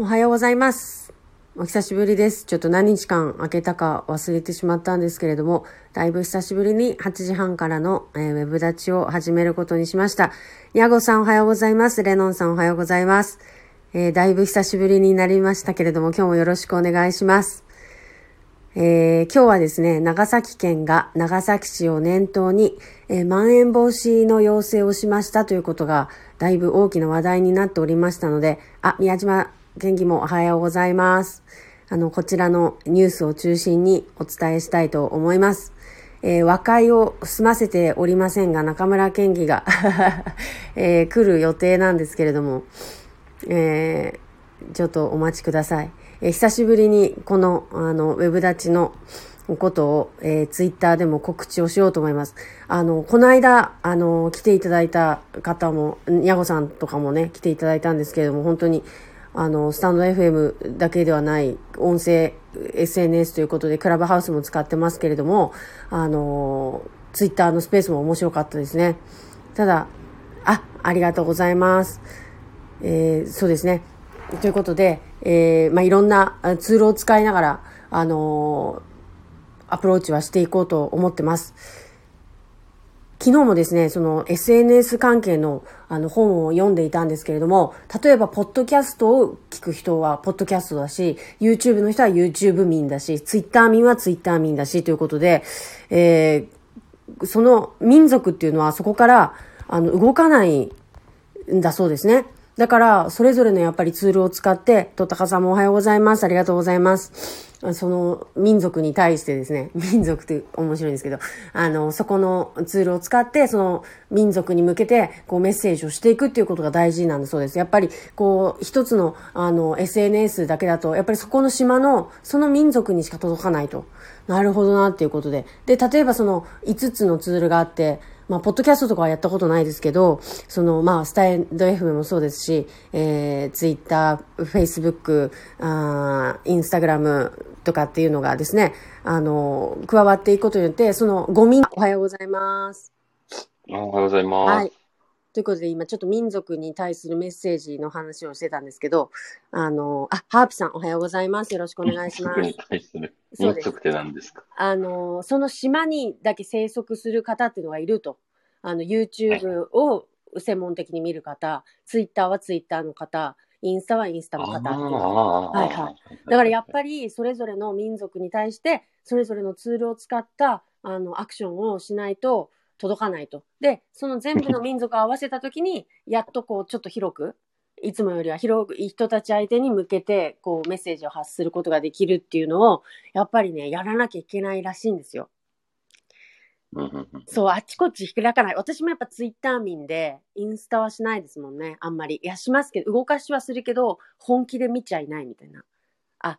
おはようございます。お久しぶりです。ちょっと何日間空けたか忘れてしまったんですけれども、だいぶ久しぶりに8時半からの、えーウェブ立ちを始めることにしました。ヤゴさんおはようございます。レノンさんおはようございます。えーだいぶ久しぶりになりましたけれども、今日もよろしくお願いします。えー今日はですね、長崎県が長崎市を念頭に、えーまん延防止の要請をしましたということが、だいぶ大きな話題になっておりましたので、あ、宮島県議もおはようございます。あの、こちらのニュースを中心にお伝えしたいと思います。えー和解を済ませておりませんが、中村県議が、えー来る予定なんですけれども、えーちょっとお待ちください。えー久しぶりにこの、あの、ウェブ立ちのことを、えーツイッターでも告知をしようと思います。あの、この間、あの、来ていただいた方も、ヤゴさんとかもね、来ていただいたんですけれども、本当に、あの、スタンド FM だけではない音声 SNS ということで、クラブハウスも使ってますけれども、あの、ツイッターのスペースも面白かったですね。ただ、あ、ありがとうございます。えーそうですね。ということで、えーまあ、いろんなツールを使いながら、あのアプローチはしていこうと思ってます。昨日もですね、その SNS 関係のあの本を読んでいたんですけれども、例えば、ポッドキャストを聞く人はポッドキャストだし、YouTube の人は YouTube 民だし、Twitter 民は Twitter 民だし、ということで、えーその民族っていうのはそこから、あの、動かないんだそうですね。だから、それぞれのやっぱりツールを使って、とたかさんもおはようございます。ありがとうございます。その民族に対してですね、民族って面白いんですけど、あの、そこのツールを使って、その民族に向けて、こうメッセージをしていくっていうことが大事なんだそうです。やっぱり、こう、一つの、あの、SNS だけだと、やっぱりそこの島の、その民族にしか届かないと。なるほどなっていうことで。で、例えばその5つのツールがあって、まあ、ポッドキャストとかはやったことないですけど、その、まあ、スタイド FM もそうですし、えー、ツイッター、フェイスブック、あーインスタグラムとかっていうのがですね、あの、加わっていくことによって、その、ゴミ、おはようございます。おはようございます。はい。ということで、今ちょっと民族に対するメッセージの話をしてたんですけど、あの、あ、ハープさんおはようございます。よろしくお願いします民族。に対する民族って何ですか？あの、その島にだけ生息する方っていうのがいると。あの、YouTube を専門的に見る方、Twitter は Twitter の方、インスタはインスタの方っていうのがあはいはいだからやっぱりそれぞれの民族に対してそれぞれのツールを使ったあのアクションをしないと届かないと。で、その全部の民族を合わせた時に やっとこうちょっと広くいつもよりは広く人たち相手に向けてこうメッセージを発することができるっていうのをやっぱりねやらなきゃいけないらしいんですよ。そう、あっちこっち開かない。私もやっぱツイッター民で、インスタはしないですもんね。あんまり。いや、しますけど、動かしはするけど、本気で見ちゃいないみたいな。あ、っ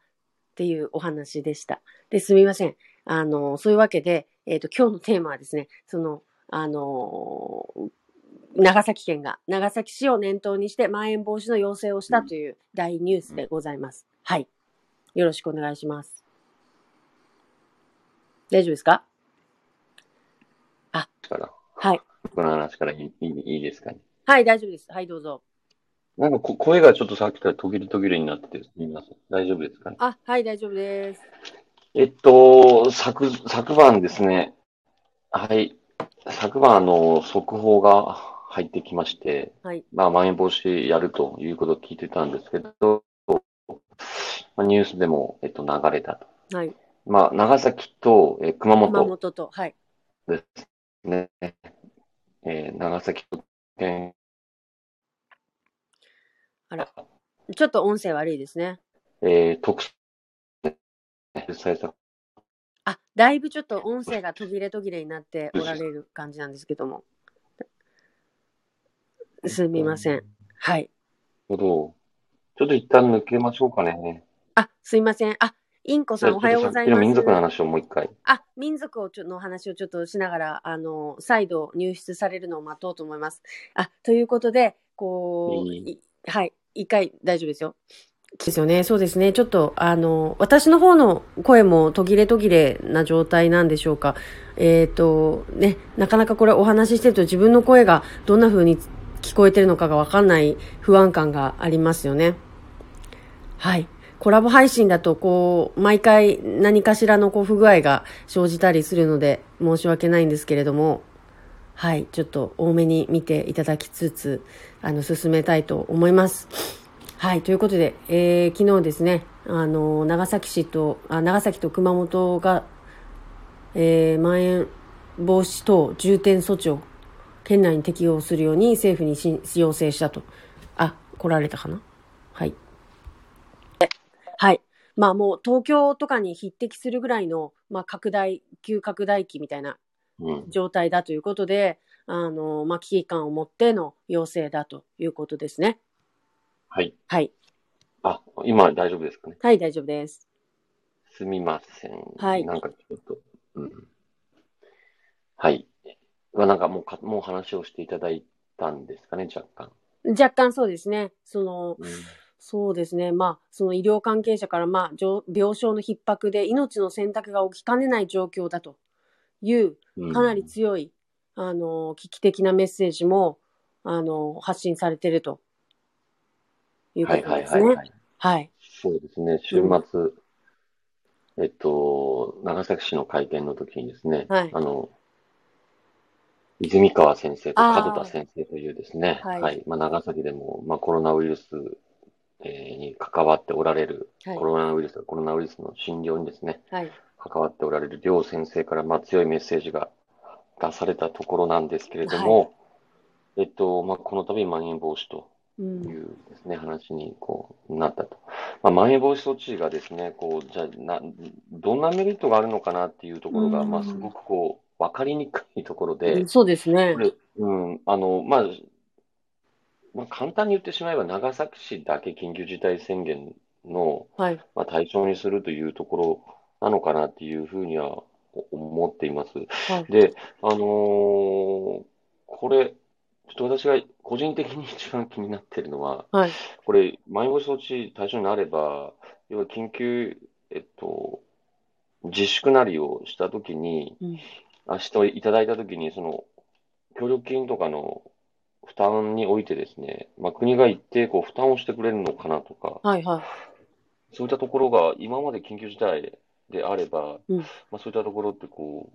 ていうお話でした。で、すみません。あの、そういうわけで、えっ、と、今日のテーマはですね、その、あの長崎県が長崎市を念頭にして、まん延防止の要請をしたという大ニュースでございます。はい。よろしくお願いします。大丈夫ですか？から、はい。この話からいいいいですかね？はい、大丈夫です。はい、どうぞ。なんかこ声がちょっとさっきから途切れ途切れになってて、すみん。大丈夫ですかね？あ、はい、大丈夫です。えっと、昨、昨晩ですね。はい。昨晩、あの、速報が入ってきまして、はい。まあ、まん延防止やるということを聞いてたんですけど、まあ、ニュースでも、えっと、流れたと。はい。まあ、長崎と、えー熊熊本本と、はい。ですね。えー長崎県、ちょっと音声悪いですね。えー特殊あ、だいぶちょっと音声が途切れ途切れになっておられる感じなんですけども。すみません。はい。ほど。ちょっと一旦抜けましょうかね。あ、すいません。あ、インコさんおはようございます。民族の話をもう一回。あ、民族をちょの話をちょっとしながら、あの、再度入室されるのを待とうと思います。あ、ということで、こう、いいいはい、一回大丈夫ですよ。ですよね。そうですね。ちょっと、あの、私の方の声も途切れ途切れな状態なんでしょうか。えっ、と、ね、なかなかこれお話ししてると自分の声がどんな風に聞こえてるのかがわかんない不安感がありますよね。はい。コラボ配信だと、こう、毎回何かしらのこう不具合が生じたりするので、申し訳ないんですけれども、はい。ちょっと多めに見ていただきつつ、あの、進めたいと思います。はい。ということで、えー、昨日ですね、あの、長崎市と、あ長崎と熊本が、えー、まん延防止等重点措置を県内に適用するように政府にし要請したと。あ、来られたかな？はい。はい。まあもう東京とかに匹敵するぐらいの、まあ拡大、急拡大期みたいなうん。状態だということで、あの、まあ危機感を持っての要請だということですね。はい。はい。あ、今大丈夫ですかね？はい、大丈夫です。すみません。はいなんかちょっと、うん。はい。まあ、なんかもうか、もう話をしていただいたんですかね、若干。若干そうですね。その、うん。そうですね。まあ、その医療関係者から、まあ、上病床の逼迫で命の選択が起きかねない状況だという、うんかなり強い、あの、危機的なメッセージも、あの、発信されているというこはいはいとですね。はいはい。はい。そうですね、週末、えっと、長崎市の会見の時にですね、はいあの、泉川先生と門田先生というですね、はいはい、まあ、長崎でも、まあ、コロナウイルス、えーに関わっておられる、はいコロナウイルス、コロナウイルスの診療にですね、はい。関わっておられる両先生から、まあ、強いメッセージが出されたところなんですけれども、えっと、まあ、この度、まん延防止とう。いうんですね、話にこうなったと。まあ、まん延防止措置がですね、こう、じゃあな、どんなメリットがあるのかなっていうところが、うんまあ、すごくこう、わかりにくいところで、そうですねうん、あの、まあ、まあ、簡単に言ってしまえば、長崎市だけ緊急事態宣言の、はい。まあ、対象にするというところなのかなっていうふうには思っています。はい。で、あのーこれ、ちょっと私が個人的に一番気になっているのは、はい。これ、まん延防止措置対象になれば、要は緊急、えっと、自粛なりをしたときに、うんあ、していただいたときに、その、協力金とかの負担においてですね、まあ、国が一定こう負担をしてくれるのかなとか、はい。はい。そういったところが今まで緊急事態であれば、うんまあ、そういったところってこ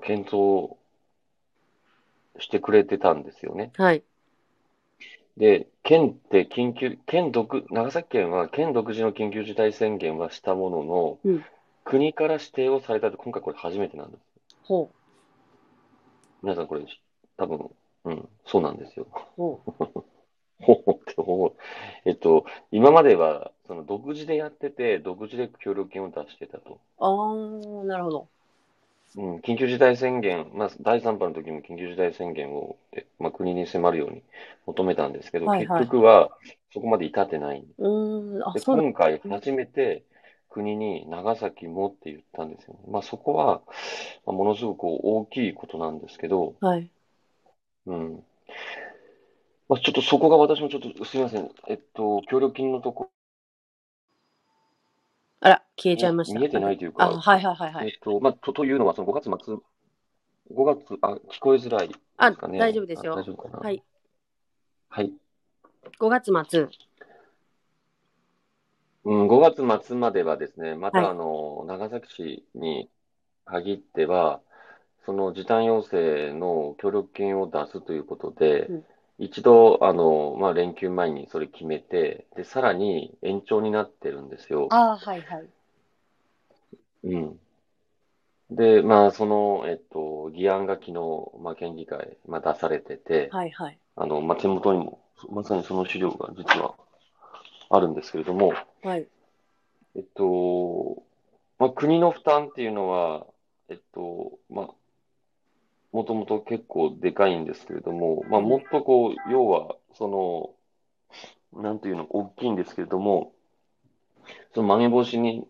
う、検討してくれてたんですよね。はい。で、県って緊急、県独、長崎県は県独自の緊急事態宣言はしたものの、うん国から指定をされたって今回これ初めてなんです。ほ皆さんこれ多分、うん、そうなんですよ。う。ほ ほうってほうえっと、今まではその独自でやってて、独自で協力金を出してたと。う。あー、なるほど。うん、緊急事態宣言、まあ、第3波の時も緊急事態宣言を、えまあ、国に迫るように求めたんですけど、はいはい結局はそこまで至ってないんで。今回初めて国に長崎もって言ったんですよね。まあ、そこは、まあ、ものすごく大きいことなんですけど、はい。うん。まあ、ちょっとそこが私もちょっとすみません。えっと、協力金のとこあら、消えちゃいました。見えてないというかあ、はいはいはいはい。えっと、まあ、と、というのは、その5月末、5月、あ、聞こえづらいであ、すかね。大丈夫ですよあ大。丈夫かな。はい。はい。5月末。うん、5月末まではですね、まはいたあの、長崎市に限っては、その時短要請の協力金を出すということでうん、一度、あの、まあ、連休前にそれ決めて、で、さらに延長になってるんですよ。あー、はいはい。うん。で、まあ、その、えっと、議案が昨日、まあ、県議会、まあ、出されてて、はいはい。あの、まあ、手元にも、まさにその資料が実はあるんですけれども、はい。えっと、まあ、国の負担っていうのは、えっと、まあ、もともと結構でかいんですけれども、まあ、もっとこう、要は、その、なんていうの、大きいんですけれども、そのまん延防止に、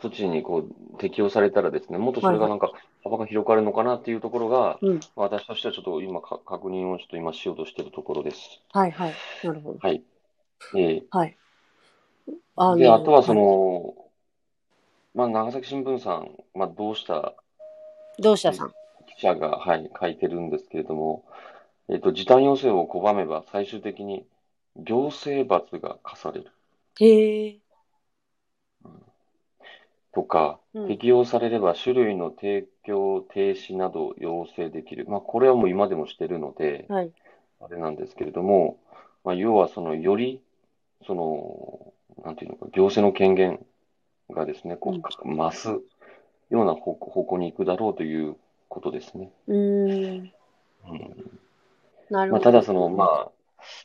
措置にこう、適用されたらですね、もっとそれがなんか、幅が広がるのかなっていうところが、うん。私としてはちょっと今か、確認をちょっと今しようとしているところです。はいはい。なるほど。はい。えはい。あーで、のあとはそ、の、まあ、長崎新聞さん、まあ、どうした？同社さん？記者が、はい、書いてるんですけれども、えっと、時短要請を拒めば最終的に行政罰が課される。へえ。とか、うん適用されれば種類の提供停止などを要請できる。まあ、これはもう今でもしてるので、はい。あれなんですけれども、まあ、要はその、より、その、なんていうのか、行政の権限がですね、こうんう、増すような方向方向に行くだろうということですね。うーん。なるほど。ただその、まあ、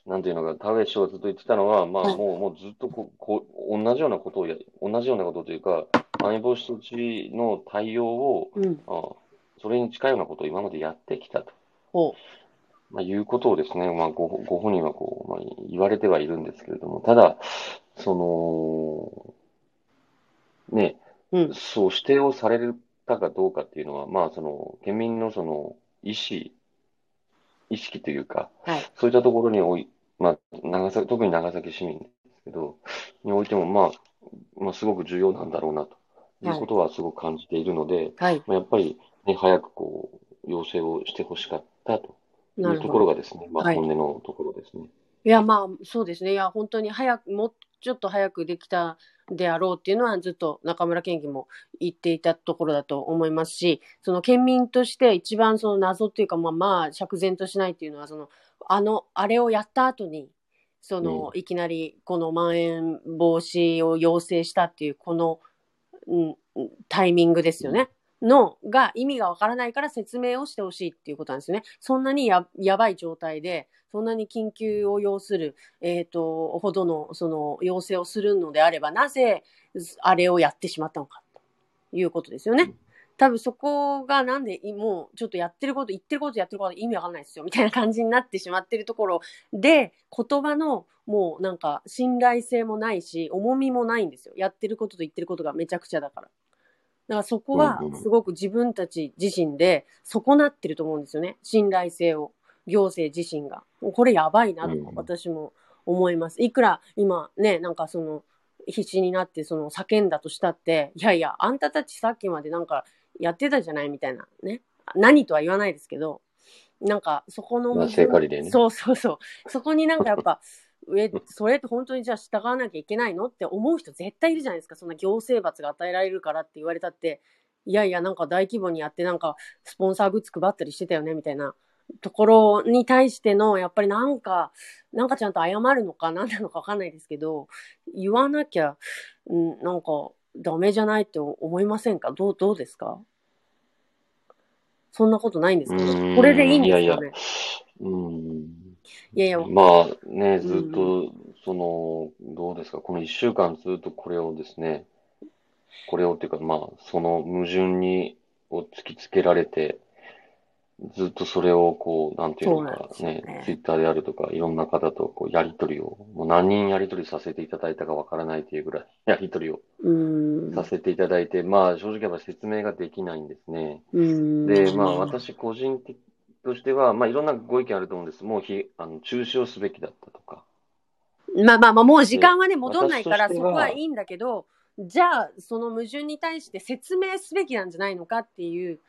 なんていうのか、田上氏がずっと言ってたのは、まあ、はいもう、もうずっとこう、こう、同じようなことをや、同じようなことというか、まん延防止措置の対応を、うん。あそれに近いようなことを今までやってきたと、ほまあ、いうことをですね、まあ、ご、ご本人はこう、まあ、言われてはいるんですけれども、ただ、その、ね、う。うん。そう指定をされたかどうかっていうのは、まあ、その、県民のその、意思、意識というか、はい。そういったところにおい、まあ、長崎、特に長崎市民ですけど、においても、まあ、まあ、すごく重要なんだろうな、ということはすごく感じているので、はい。まあ、やっぱり、ね、早くこう、要請をしてほしかったとないるうところ。がですね、まあ、はい本音のところですね。いや、まあ、そうですね。いや、本当に早く、もうちょっと早くできたであろうっていうのは、ずっと中村県議も言っていたところだと思いますし、その県民として一番その謎っていうか、まあ、まあ、釈然としないっていうのは、その、あの、あれをやった後に、その、いきなり、このまん延防止を要請したっていう、この、うん、タイミングですよね。のが意味がわからないから説明をしてほしいっていうことなんですね。そんなにややばい状態で、そんなに緊急を要する、えっ、と、ほどの、その、要請をするのであれば、なぜ、あれをやってしまったのか、ということですよね。多分そこがなんで、もう、ちょっとやってること、言ってること、やってること、意味わかんないですよ、みたいな感じになってしまってるところで、言葉の、もうなんか、信頼性もないし、重みもないんですよ。やってることと言ってることがめちゃくちゃだから。だからそこはすごく自分たち自身で損なってると思うんですよね。信頼性を。行政自身が。これやばいなとうん私も思います。いくら今ね、なんかその必死になってその叫んだとしたって、いやいや、あんたたちさっきまでなんかやってたじゃないみたいなね。何とは言わないですけど、なんかそこのまあ、ね。そうそうそう。そこになんかやっぱ、え、それって本当にじゃあ従わなきゃいけないのって思う人絶対いるじゃないですか。そんな行政罰が与えられるからって言われたって、いやいや、なんか大規模にやってなんかスポンサーグッズ配ったりしてたよね、みたいな。ところに対しての、やっぱりなんか、なんかちゃんと謝るのか何なのかわかんないですけど、言わなきゃ、うん、なんかダメじゃないって思いませんか？どう、どうですか？そんなことないんですか？これでいいんですかね？いやいや。うん。いやいや、まあね、ずっうと、その、どうですか、この一週間ずっとこれをですね、これをっていうか、まあ、その矛盾に、を突きつけられて、ずっとそれをこう、なんていうのかねね、ツイッターであるとか、いろんな方とこうやりとりを、もう何人やりとりさせていただいたかわからないというぐらい、やりとりを。させていただいて、まあ、正直やっぱ説明ができないんですね。で、まあ、私個人的としては、まあ、いろんなご意見あると思うんです。もうひ、あの、中止をすべきだったとか。まあまあまあ、もう時間はね、戻んないから、そこはいいんだけど、じゃあ、その矛盾に対して説明すべきなんじゃないのかっていう、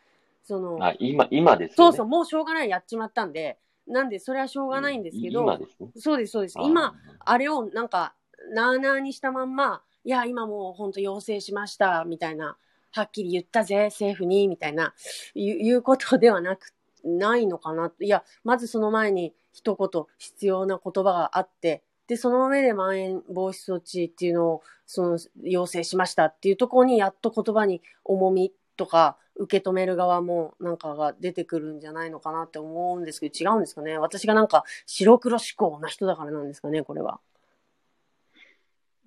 その、あ、今、今ですよね。そうそう、もうしょうがない、やっちまったんで、なんで、それはしょうがないんですけど、今ですね。そうです、そうです。今、、あれをなんか、なーなーにしたまんま、いや、今もう本当要請しました、みたいな、はっきり言ったぜ、政府に、みたいな、いういうことではなく、ないのかな。いや、まずその前に一言必要な言葉があって、で、その上でまん延防止措置っていうのを、その、要請しましたっていうところに、やっと言葉に重みとか、受け止める側もなんかが出てくるんじゃないのかなって思うんですけど、違うんですかね。私がなんか白黒思考な人だからなんですかね、これは。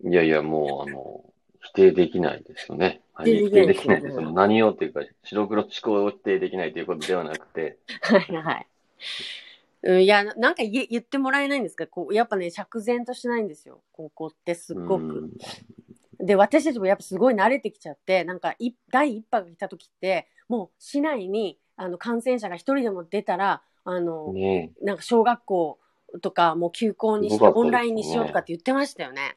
いやいや、もう、あの、否定できないですよね。はい、否否定定できないいですす。その何をっていうか、白黒思考を否定できないということではなくて、はいはい。うん、いや、なんか言え言ってもらえないんですか？こう、やっぱね、釈然としないんですよ。ここってすっごく。うんで、私たちもやっぱすごい慣れてきちゃって、なんかい、第一波が来た時って、もう市内に、あの、感染者が一人でも出たら、あの、ねなんか小学校とか、もう休校にして、オンラインにしようとかって言ってましたよね。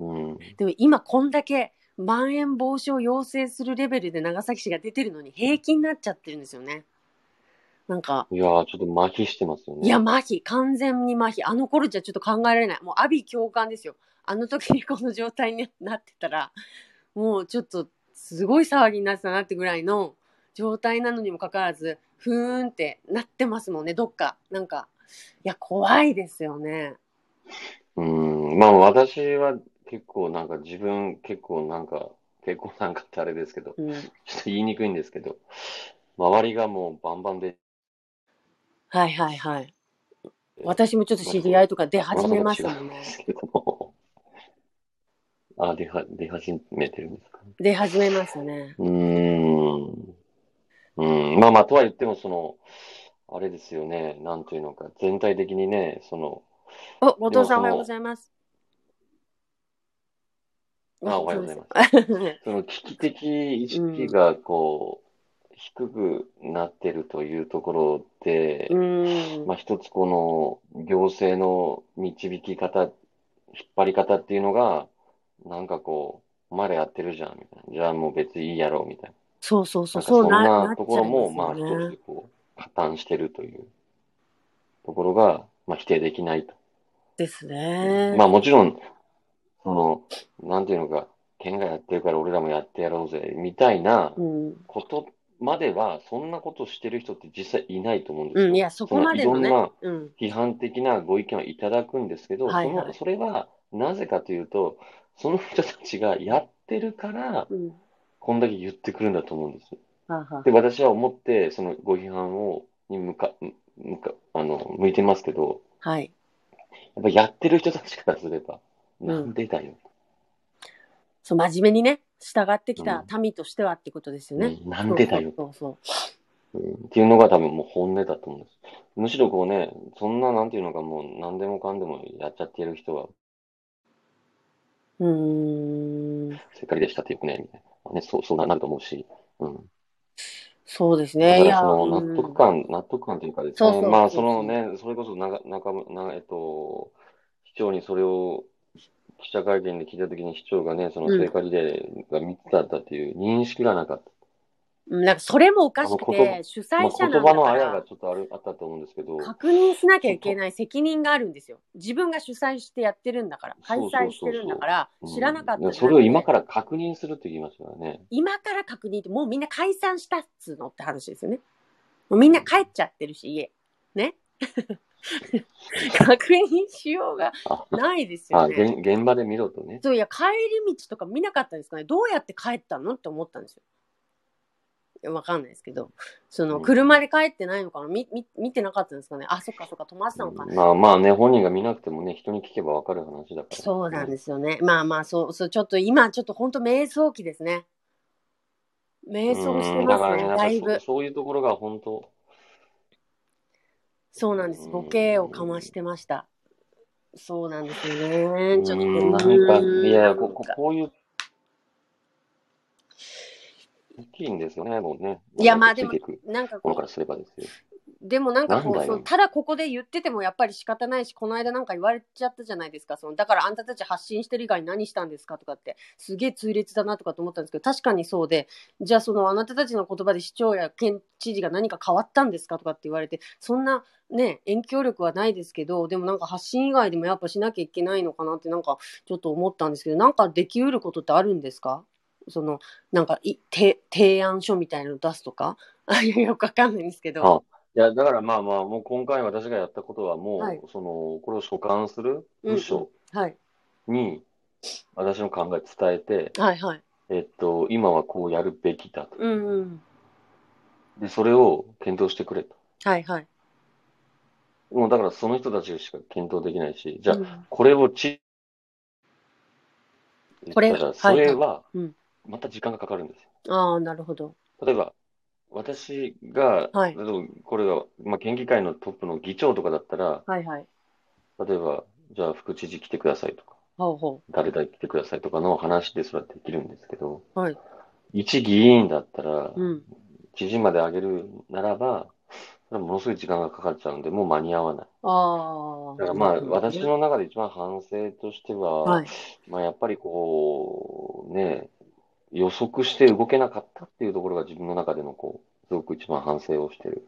え、うん。でも今こんだけ、まん延防止を要請するレベルで長崎市が出てるのに平気になっちゃってるんですよね。なんか、いやー、ちょっと麻痺してますよね。いや、麻痺。完全に麻痺。あの頃じゃちょっと考えられない。もう、阿鼻共感ですよ。あの時にこの状態になってたら、もうちょっとすごい騒ぎになってたなってぐらいの状態なのにもかかわらず、ふーんってなってますもんね、どっか。なんか、いや、怖いですよね。うん、まあ私は結構なんか自分結構なんか、結構なんかってあれですけど、うん。ちょっと言いにくいんですけど、周りがもうバンバンで、はいはいはい。私もちょっと知り合いとか出始めましたもんね。あ、出は、出始めてるんですか。出始めましたね。うーん。うん。まあまあ、とは言っても、その、あれですよね。なんというのか、全体的にね、その、お、後藤さんおはようございます。あおはようございます。その危機的意識が、こう、低くなってるというところでう、ん。まあ一つこの行政の導き方、引っ張り方っていうのが、なんかこう、お前らやってるじゃん、みたいな。じゃあもう別にいいやろう、みたいそうそうそな。う、そんななところも、まあ一つこう、加担してるというところが、まあ否定できないと。ですね。まあもちろん、その、なんていうのか、県がやってるから俺らもやってやろうぜ、みたいなうん。ことまでは、そんなことしてる人って実際いないと思うんですよ。うん、いや、そこまでのねいろんな。うん。批判的なご意見をいただくんですけど、はいはいその、それはなぜかというと、その人たちがやってるから、うん。こんだけ言ってくるんだと思うんですで、私は思って、そのご批判を、に向か、向か、あの、向いてますけど、はい。やっぱやってる人たちからすれば、んなんでだよ。そう、真面目にね、従ってきた民としてはってことですよね。うんなんでだよ。そうそううんっていうのが多分もう本音だと思うんです。むしろこうね、そんななんていうのかもう何でもかんでもやっちゃってる人は、そう。うーん。せっかりでしたってよくね、みたいな。ね、そう、そうなると思うし。うん。そうですだね。いや、からそのうん納得感、納得感というかですね、そうそうまあそのね、それこそなが、中村、な、えっと、市長にそれを記者会見で聞いたときに市長がね、そのうん聖火リレーが3つだったっていう認識がなかった。うんなんかそれもおかしくて、主まあ催者なんだ言葉のあやがちょっとある、あったと思うんですけど、確認しなきゃいけない責任があるんですよ。自分が主催してやってるんだから、開催してるんだから、知らなかったそれを今から確認するって言いましたからね。今から確認って、もうみんな解散したっつうのって話ですよね。もうみんな帰っちゃってるし、家。ね。確認しようがあ、ないですあ、よね。現現場で見ろとね。そういや、帰り道とか見なかったんですかね。どうやって帰ったのって思ったんですよ。わかんないですけど、その、うん車で帰ってないのかな？み、み、見てなかったんですかね。あ、そっかそっか、止まってたのか。まあまあね、本人が見なくてもね、人に聞けばわかる話だから。そうなんですよね。まあまあ、そう、そう、ちょっと今、ちょっと本当瞑想期ですね。瞑想してますね、うんだからね、だいぶそ。そういうところが本当、そうなんです。うんボケをかましてました。そうなんですよね。ちょっと、うんなんか、いや、こここういう、大きいんですよね、もうね。いや、まあでもなんかこう、からすればですよ。でもなんかこう、そのただここで言っててもやっぱり仕方ないし、この間なんか言われちゃったじゃないですか。そのだからあんたたち発信してる以外に何したんですかとかって、すげえ痛烈だなとかと思ったんですけど、確かにそうで、じゃあそのあなたたちの言葉で市長や県知事が何か変わったんですかとかって言われて、そんなね、影響力はないですけど、でもなんか発信以外でもやっぱしなきゃいけないのかなってなんかちょっと思ったんですけど、なんかできうることってあるんですか？その、なんかい、て提案書みたいなの出すとか？よくわかんないんですけど。あいや、だからまあまあ、もう今回私がやったことはもう、はいその、これを所管する部署はい。に、私の考え伝えて、はいはい。えっと、今はこうやるべきだと。うんうん。で、それを検討してくれと。はいはい。もうだからその人たちしか検討できないし、じゃあ、うんこれをち、これだからはいそれはうん、また時間がかかるんですよ。ああ、なるほど。例えば、私が、はいこれが、まあ、県議会のトップの議長とかだったら、はいはい。例えば、じゃあ副知事来てくださいとか、ほうほ誰々来てくださいとかの話ですらできるんですけど、う。はい。一議員だったら、うん。知事まで上げるならば、それはものすごい時間がかかっちゃうんで、もう間に合わない。ああ。だからまあ、私の中で一番反省としては、はい。まあやっぱりこう、ね、予測して動けなかったっていうところが自分の中でのこう、すごく一番反省をしてる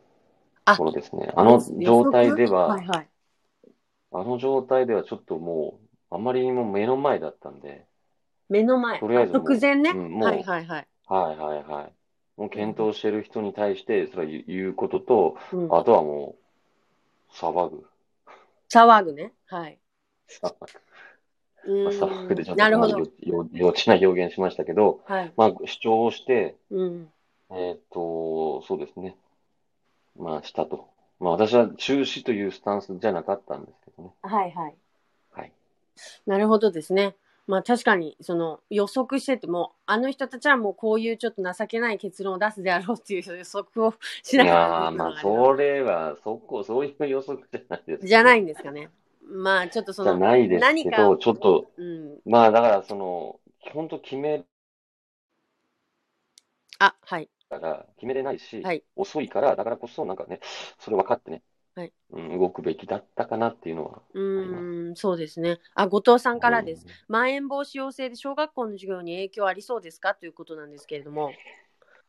あところですね。あの状態では、はいはい。あの状態ではちょっともう、あまりにも目の前だったんで、目の前。とりあえず直前ね？うんはいはいはい。はいはいはい。もう検討してる人に対して、それは言う言うことと、うん、あとはもう、騒ぐ。騒ぐね。はい。騒うぐ。騒ぐでちょっと幼稚な表現しましたけど、はい。まあ、主張をして、うん。えっと、そうですね。まあ、したと。まあ、私は中止というスタンスじゃなかったんですけどね。はいはい。はい。なるほどですね。まあ確かに、その予測してても、あの人たちはもうこういうちょっと情けない結論を出すであろうっていう予測をしいながらやー、まあ、それは、そこ、そういう予測じゃないです、じゃないんですかね。まあちょっとその、ないです何かけど、ちょっと、うん。まあ、だから、その、本当決めあ、はい。たら、決めれないし、はい遅いから、だからこそ、なんかね、それ分かってね、はいうん、動くべきだったかなっていうのは。うーん、そうですね。あ、後藤さんからです。うんまん延防止要請で小学校の授業に影響ありそうですか？ということなんですけれども。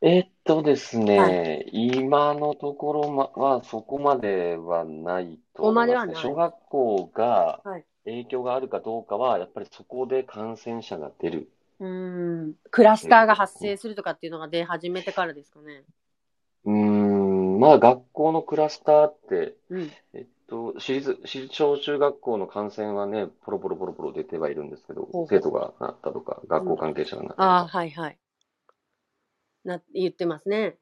えっとですね、は今のところまはそこまではないとそこま思いではすね。小学校がはい影響があるかどうかは、やっぱりそこで感染者が出る。うーん、クラスターが発生するとかっていうのが出始めてからですかね。うーん、まあ学校のクラスターって、うん。えっと、私立、私立小中学校の感染はね、ポロポロポロポロ出てはいるんですけどほうほう、生徒がなったとか、学校関係者がなったとああ、か。はいはい。な、言ってますね。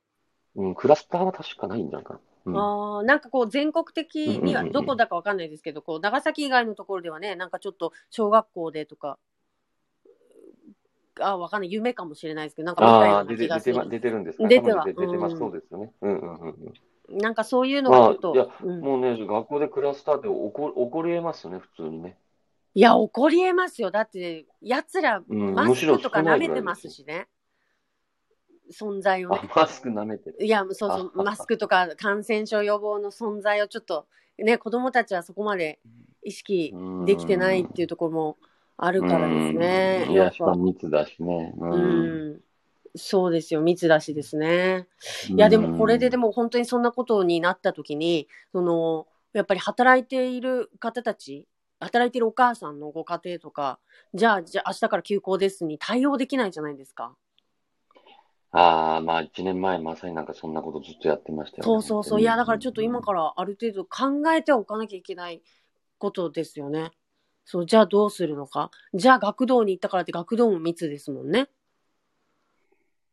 うん、クラスターは確かないんじゃないかな。うんああ、なんかこう全国的にはどこだかわかんないですけど、こう長崎以外のところではね、なんかちょっと小学校でとか、あわかんない、夢かもしれないですけど、なんか出て、出てま、出てるんですか出ては出てます。うんそうですよね。うんうんうんうん。なんかそういうのがちょっと、まあいやうんもうね、学校でクラスターって起こ、起こり得ますよね、普通にね。いや、起こりえますよ。だって、奴ら、うんマスクとか舐めてますしね。存在をねあ、。マスク舐めてる。いや、そうそう、あマスクとか感染症予防の存在をちょっと、ね、子供たちはそこまで意識できてないっていうところもあるからですね。うんいや、しかも密だしね。う。うんん。そうですよ、密だしですね。いや、でもこれででも、も本当にそんなことになった時に、その、やっぱり働いている方たち、働いているお母さんのご家庭とか、じゃあ、じゃあ明日から休校ですに対応できないじゃないですか。ああ、まあ、一年前、まさになんかそんなことずっとやってましたよね。そうそうそう。いや、だからちょっと今ら。からある程度考えておかなきゃいけないことですよね。そう、じゃあどうするのか。じゃあ学童に行ったからって学童も密ですもんね。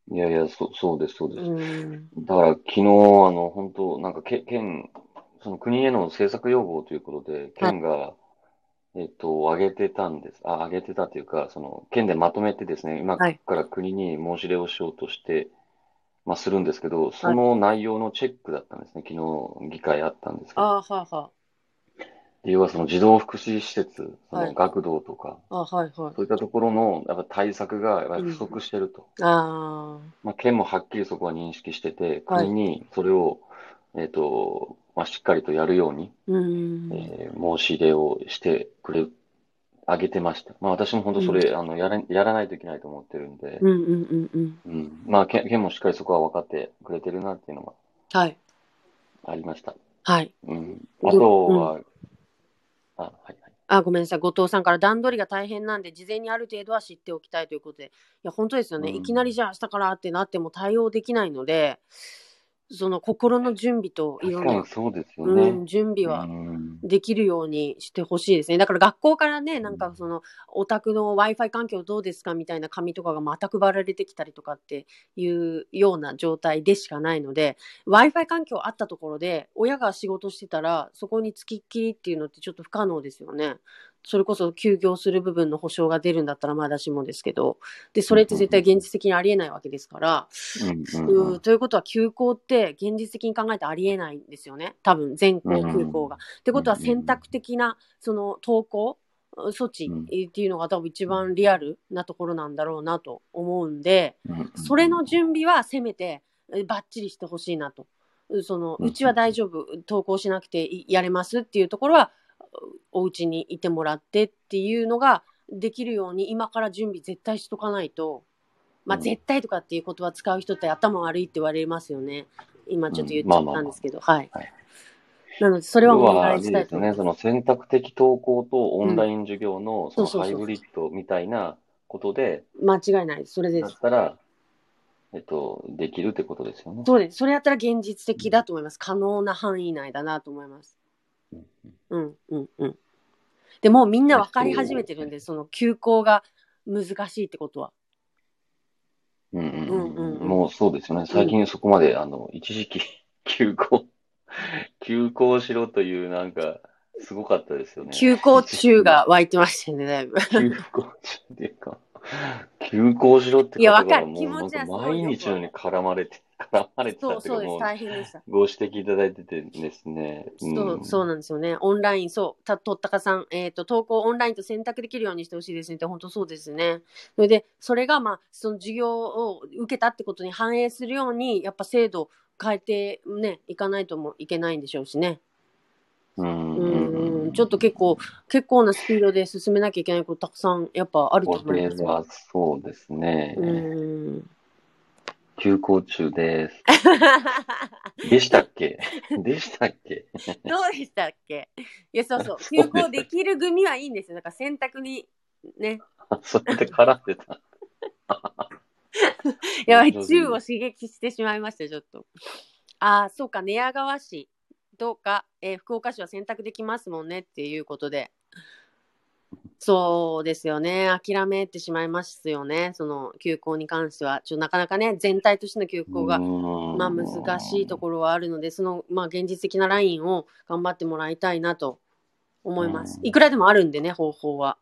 いやいや、そう、そうです、そううです。ん。だから、昨日、あの、本当なんか、け県、その国への政策要望ということで、県が、えっと、上げてたんです。あ、上げてたというか、その、県でまとめてですね、今はいから国に申し入れをしようとして、まあ、するんですけど、その内容のチェックだったんですね。昨日、議会あったんですけど。ああ、はあ、は要はその児童福祉施設、そはいの学童とか、あ。あはい、はい。そういったところの、やっぱ対策がやっぱり不足してると。あまあ、県もはっきりそこは認識してて、はい国にそれを、えっと、まあ、しっかりとやるように、あ。うん。えー申し入れをしてくれ、あげてました。まあ、私も本当それ、あの、やら、やらないといけないと思ってるんで、うんうんうんうん。うん。まあ、県、県もしっかりそこは分かってくれてるなっていうのがはい。ありました。はい。うん。あとは、あ、はいはい。あ、ごめんなさい。後藤さんから段取りが大変なんで、事前にある程度は知っておきたいということで。いや、本当ですよね。うんいきなりじゃあ明日からってなっても対応できないので、その心の準備といろんな確かに、そうですようね。ん、準備はうんできるようにしてほしいですね。だから学校からね、なんかその、お宅の Wi-Fi 環境どうですかみたいな紙とかがまた配られてきたりとかっていうような状態でしかないので、Wi-Fi 環境あったところで、親が仕事してたら、そこにつきっきりっていうのってちょっと不可能ですよね。それこそ休業する部分の保証が出るんだったらまだしもですけど、で、それって絶対現実的にありえないわけですから、うんということは休校って現実的に考えてありえないんですよね。多分全校空港が。ってことは選択的なその登校措置うん。っていうのが多分一番リアルなところなんだろうなと思うんで、それの準備はせめてえバッチリしてほしいなと。うそのうちは大丈夫、登校しなくていやれますっていうところは、お家にいてもらってっていうのができるように今から準備絶対しとかないと、まあうん絶対とかっていう言葉使う人って頭悪いって言われますよね。今ちょっと言っちゃったんですけど、はいはい。なのでそれはお願いれですよね、したいと思います。その選択的登校とオンライン授業のそのハイブリッドみたいなことで、間違いない。それです。だったら、えっと、できるってことですよね。そうです。それやったら現実的だと思います。可能な範囲内だなと思います。うんうん、うん、うん。でもうみんな分かり始めてるんで、その休校が難しいってことは。うんうんうんうんうんもうそうですよね。最近そこまで、あの、一時期、休校、休校しろという、なんか、すごかったですよね。休校中が湧いてましたよね、だいぶ。休校中っていうか、休校しろっていやわかる気持ち毎日のように絡まれて、絡まれてたそう、そうです。大変でした。ご指摘いただいててですね。そう、そうなんですよね。オンライン、そう、た、とったかさん、えっ、と、投稿オンラインと選択できるようにしてほしいですねって、本当そうですね。それで、それが、まあ、その授業を受けたってことに反映するように、やっぱ制度変えてね、いかないともいけないんでしょうしね。うんううんん、ちょっと結構、結構なスピードで進めなきゃいけないことたくさん、やっぱあるとこ思いますよ。れはそうですね。うん。休校中です。でしたっけ？でしたっけ？どうでしたっけ？いや、そうそう。休校できる組はいいんですよ。だから選択に、ね。それで絡んでた。やばい、上手に宙を刺激してしまいました、ちょっと。ああ、そうか、寝屋川市とか、えー福岡市は選択できますもんねっていうことで。そうですよね。諦めてしまいますよね。その休校に関しては。ちょなかなかね、全体としての休校が、まあ難しいところはあるので、その、まあ現実的なラインを頑張ってもらいたいなと思います。うんいくらでもあるんでね、方法は。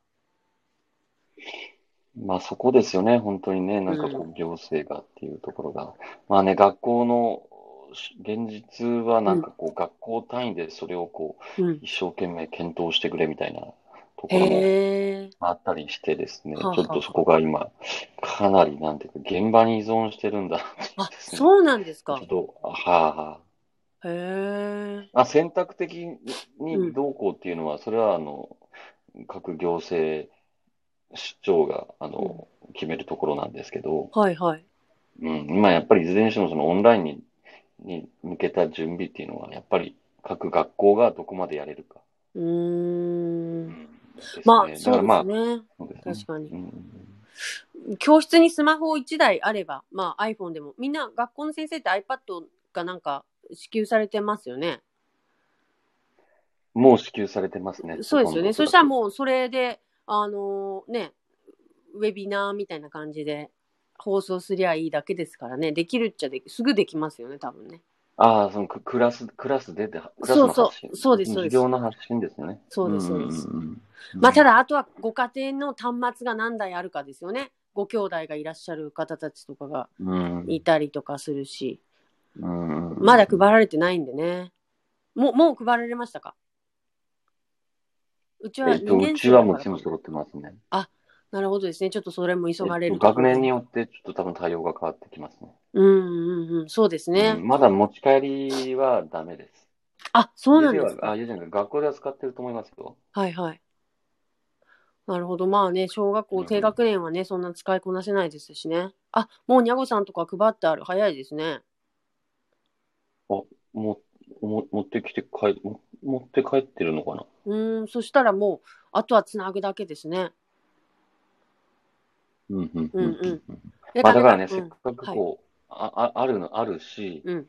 まあそこですよね、本当にね、なんかこう行政がっていうところが。まあね、学校のし現実はなんかこう学校単位でそれをこううん。一生懸命検討してくれみたいなところも。あったりしてですね、ちょっとそこが今、かなりなんていうか現場に依存してるんだっていうあ。そうなんですかちょっ。と、はあはあ。へえ。まあ、選択的うんにどうこうっていうのは、それは、あの、各行政市長が、あの、決めるところなんですけど、はいはい。うん、まあ、やっぱりいずれにしても、そのオンラインに、に向けた準備っていうのは、やっぱり各学校がどこまでやれるか。うーん。ですねまあ、だそうですね。そうですね確かにうん教室にスマホ1台あれば、まあ iPhone でも、みんな学校の先生って iPad がなんか支給されてますよね。もう支給されてますね。そうですよね。そしたらもうそれで、あのね、ウェビナーみたいな感じで放送すりゃいいだけですからね。できるっちゃでき、すぐできますよね、多分ね。ああ、そのククラス、クラスでで、クラスのそうそう発信。そうですそうです授業の発信ですよね。そうですそうですまあただ、あとはご家庭の端末が何台あるかですよね。ご兄弟がいらっしゃる方たちとかがうんいたりとかするし。うんまだ配られてないんでね。もう、もう配られましたか？うちは2えっと、う年ちはもう生だから全部揃ってますね。なるほどですね。ちょっとそれも急がれえっると学年によ。よってちょっと多分対応が変わってきますね。うんうんうん。そうですね。うんまだ持ち帰りはダメです。あ、そうなんです家では、あ、か。家じゃ学校では使ってると思いますよ。はいはい。なるほど。まあね、小学校うん低学年はね、そんな使いこなせないですしね。あ、もうにゃごさんとか配ってある。早いですね。も、も、持ってきて帰、も持って帰ってるのかなうーん、そしたらもう、あとはつなぐだけですね。うん、うん、うんうんまあだからね、うんせっかくこう、あ、ああるの、あるし、うん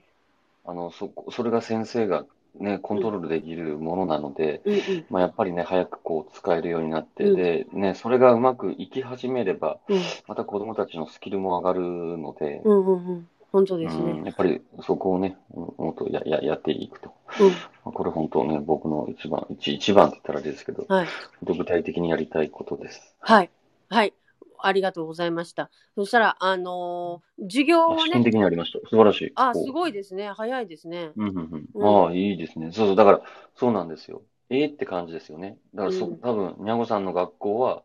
あの、そこ、それが先生がね、コントロールできるものなので、うんうんまあやっぱりね、早くこう使えるようになって、うんで、ね、それがうまくいき始めれば、うんまた子供たちのスキルも上がるので、うんうんうん。本当ですうん、ね。やっぱりそこをね、もっとや、や、やっていくと。うん。まあこれ本当ね、僕の一番、一、一番って言ったらあれですけど、はい。具体的にやりたいことです。はい。はい。ありがとうございました。そしたら、あのー授業を試験ね、的にやりました。素晴らしい。あ、すごいですね。早いですね。うんうんうん。うんああ、いいですね。そうそう。だから、そうなんですよ。ええって感じですよね。だからそ、うん多分、にゃごさんの学校は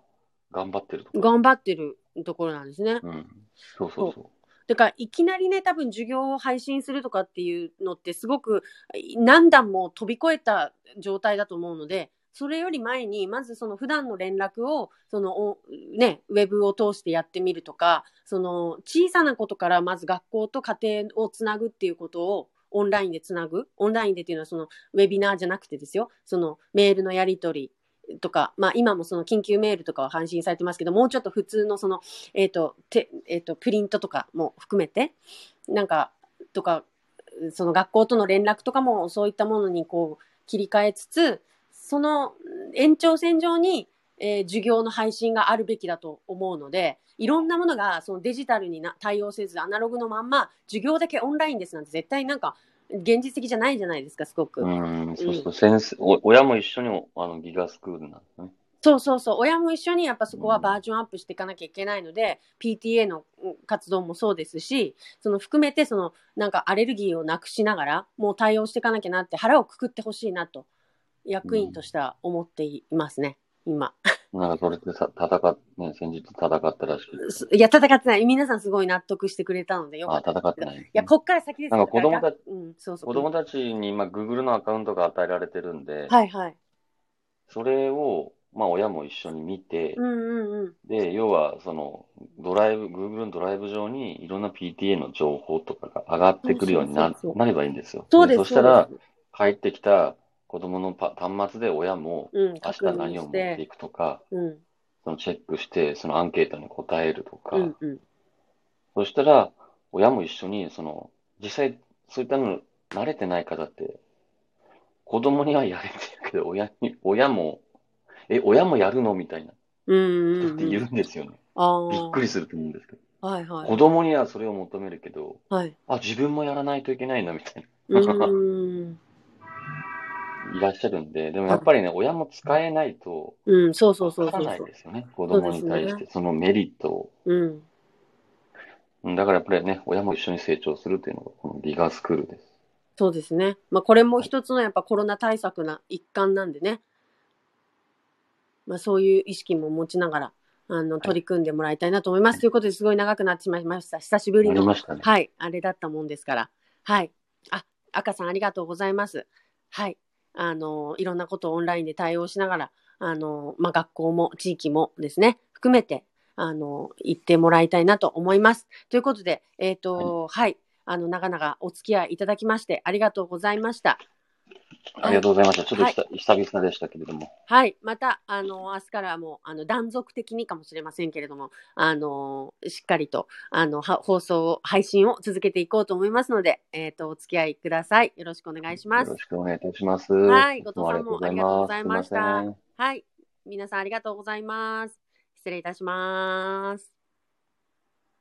頑張ってるところ。頑張ってるところなんですね。うん。そうそうそう。だから、いきなりね、多分授業を配信するとかっていうのって、すごく何段も飛び越えた状態だと思うので、それより前に、まずその普段の連絡を、その、ね、ウェブを通してやってみるとか、その、小さなことからまず学校と家庭をつなぐっていうことを、オンラインでつなぐ？オンラインでっていうのは、その、ウェビナーじゃなくてですよ。その、メールのやり取り。とか、まあ今もその緊急メールとかは配信されてますけど、もうちょっと普通のその、えっ、と、て、えっ、と、プリントとかも含めて、なんか、とか、その学校との連絡とかもそういったものにこう切り替えつつ、その延長線上に、えー授業の配信があるべきだと思うので、いろんなものがそのデジタルにな対応せず、アナログのまんま、授業だけオンラインですなんて絶対なんか、現実的じゃないじゃないですか、すごく。うん、そうそう、先生、お親も一緒にあのギガスクールなんですね。そうそうそう。親も一緒にやっぱそこはバージョンアップしていかなきゃいけないので、PTA のうん活動もそうですし、その含めてそのなんかアレルギーをなくしながら、もう対応していかなきゃなって腹をくくってほしいなと、役員としては思っていますね、今。なんかそれでさ、戦っ、ね、先日戦ったらしくすいや、戦ってない。皆さんすごい納得してくれたのでよかあった。戦ってない。いや、こっから先ですなんか子供たちうん、そうそう。子供たちに今、Google のアカウントが与えられてるんで、はいはい。それを、まあ親も一緒に見てう、んうんうん。で、要は、その、ドライブ、Google のドライブ上にいろんな PTA の情報とかが上がってくるようにななればいいんですよ。そうです。そしたら帰ってきた子供のパ端末で親も、うん、明確日何を持っていて。くとか、うん、そのチェックして、そのアンケートに答えるとか、うん、うん。そしたら、親も一緒に、その、実際、そういったの慣れてない方って、子供にはやれてるけど、親に、親も、え、親もやるのみたいな。人っているんですよね。びっくりすると思うんですけど。はいはい。子供にはそれを求めるけど、はい。あ、自分もやらないといけないんだみたい。な、いらっしゃるんで、でもやっぱりね、親も使えないと、うん、そうそうそうわからないそうそう。ですよね。子供に対して、そのメリットを。うん。うんだからやっぱりね、親も一緒に成長するというのが、このギガスクールです。そうですね。まあ、これも一つのやっぱコロナ対策な一環なんでね。まあ、そういう意識も持ちながら、あの、取り組んでもらいたいなと思います。ということですごい長くなってしまいました。久しぶりの、ね。はい、あれだったもんですから。はい。あ、赤さんありがとうございます。はい。あの、いろんなことをオンラインで対応しながら、あの、まあ、学校も地域もですね、含めて、あの、行ってもらいたいなと思います。ということで、えっ、と、はい。あの、長々お付き合いいただきまして、ありがとうございました。ありがとうございました。ちょっとひた久々でしたけれども。はい。また、あの、明日からも、あの、断続的にかもしれませんけれども、あの、しっかりと、あの、は放送を、配信を続けていこうと思いますので、えっ、と、お付き合いください。よろしくお願いしますよろ。しくお願いいたします。はい後藤さんもありがとうございま。したはい。皆さんありがとうございます。失礼いたします。